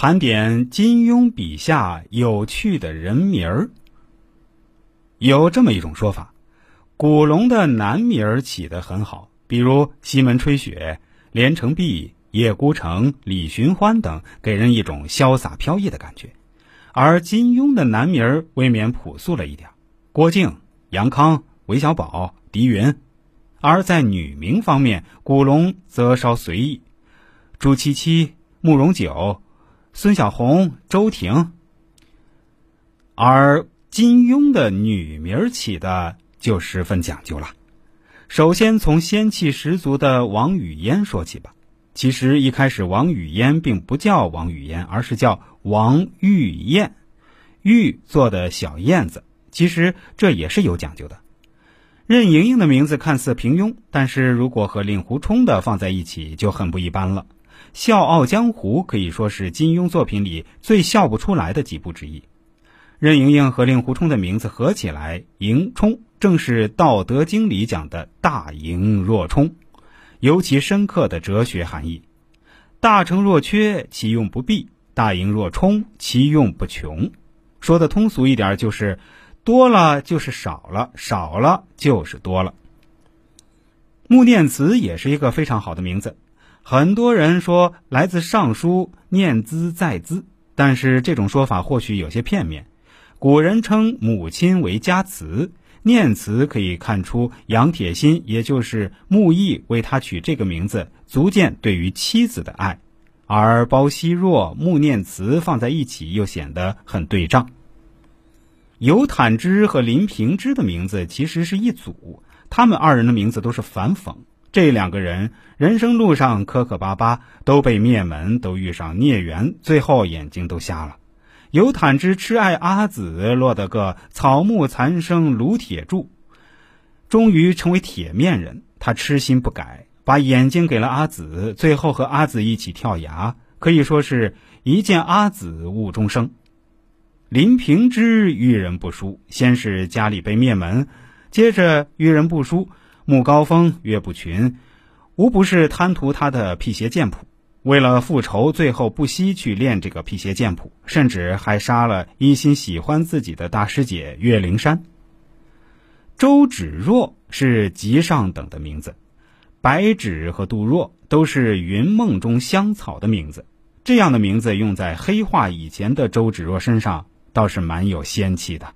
盘点金庸笔下有趣的人名儿。有这么一种说法，古龙的男名儿起得很好，比如西门吹雪、连城璧、叶孤城、李寻欢等，给人一种潇洒飘逸的感觉；而金庸的男名儿未免朴素了一点，郭靖、杨康、韦小宝、狄云；而在女名方面，古龙则稍随意，朱七七、慕容九。孙小红、周婷，而金庸的女名起的就十分讲究了。首先从仙气十足的王语嫣说起吧。其实一开始王语嫣并不叫王语嫣，而是叫王玉燕，玉做的小燕子。其实这也是有讲究的。任盈盈的名字看似平庸，但是如果和令狐冲的放在一起，就很不一般了。《笑傲江湖》可以说是金庸作品里最笑不出来的几部之一。任盈盈和令狐冲的名字合起来“盈冲”，正是《道德经》里讲的“大盈若冲”，尤其深刻的哲学含义。大成若缺，其用不弊；大盈若冲，其用不穷。说的通俗一点，就是多了就是少了，少了就是多了。穆念慈也是一个非常好的名字。很多人说来自《尚书》，念兹在兹，但是这种说法或许有些片面。古人称母亲为家慈，念慈可以看出杨铁心，也就是穆易为他取这个名字，足见对于妻子的爱。而包惜弱、穆念慈放在一起，又显得很对仗。尤坦之和林平之的名字其实是一组，他们二人的名字都是反讽。这两个人人生路上磕磕巴巴，都被灭门，都遇上孽缘，最后眼睛都瞎了。尤坦之痴爱阿紫，落得个草木残生，炉铁铸，终于成为铁面人。他痴心不改，把眼睛给了阿紫，最后和阿紫一起跳崖，可以说是一见阿紫误终生。林平之遇人不淑，先是家里被灭门，接着遇人不淑。穆高峰、岳不群，无不是贪图他的辟邪剑谱。为了复仇，最后不惜去练这个辟邪剑谱，甚至还杀了一心喜欢自己的大师姐岳灵珊。周芷若是极上等的名字，白芷和杜若都是云梦中香草的名字。这样的名字用在黑化以前的周芷若身上，倒是蛮有仙气的。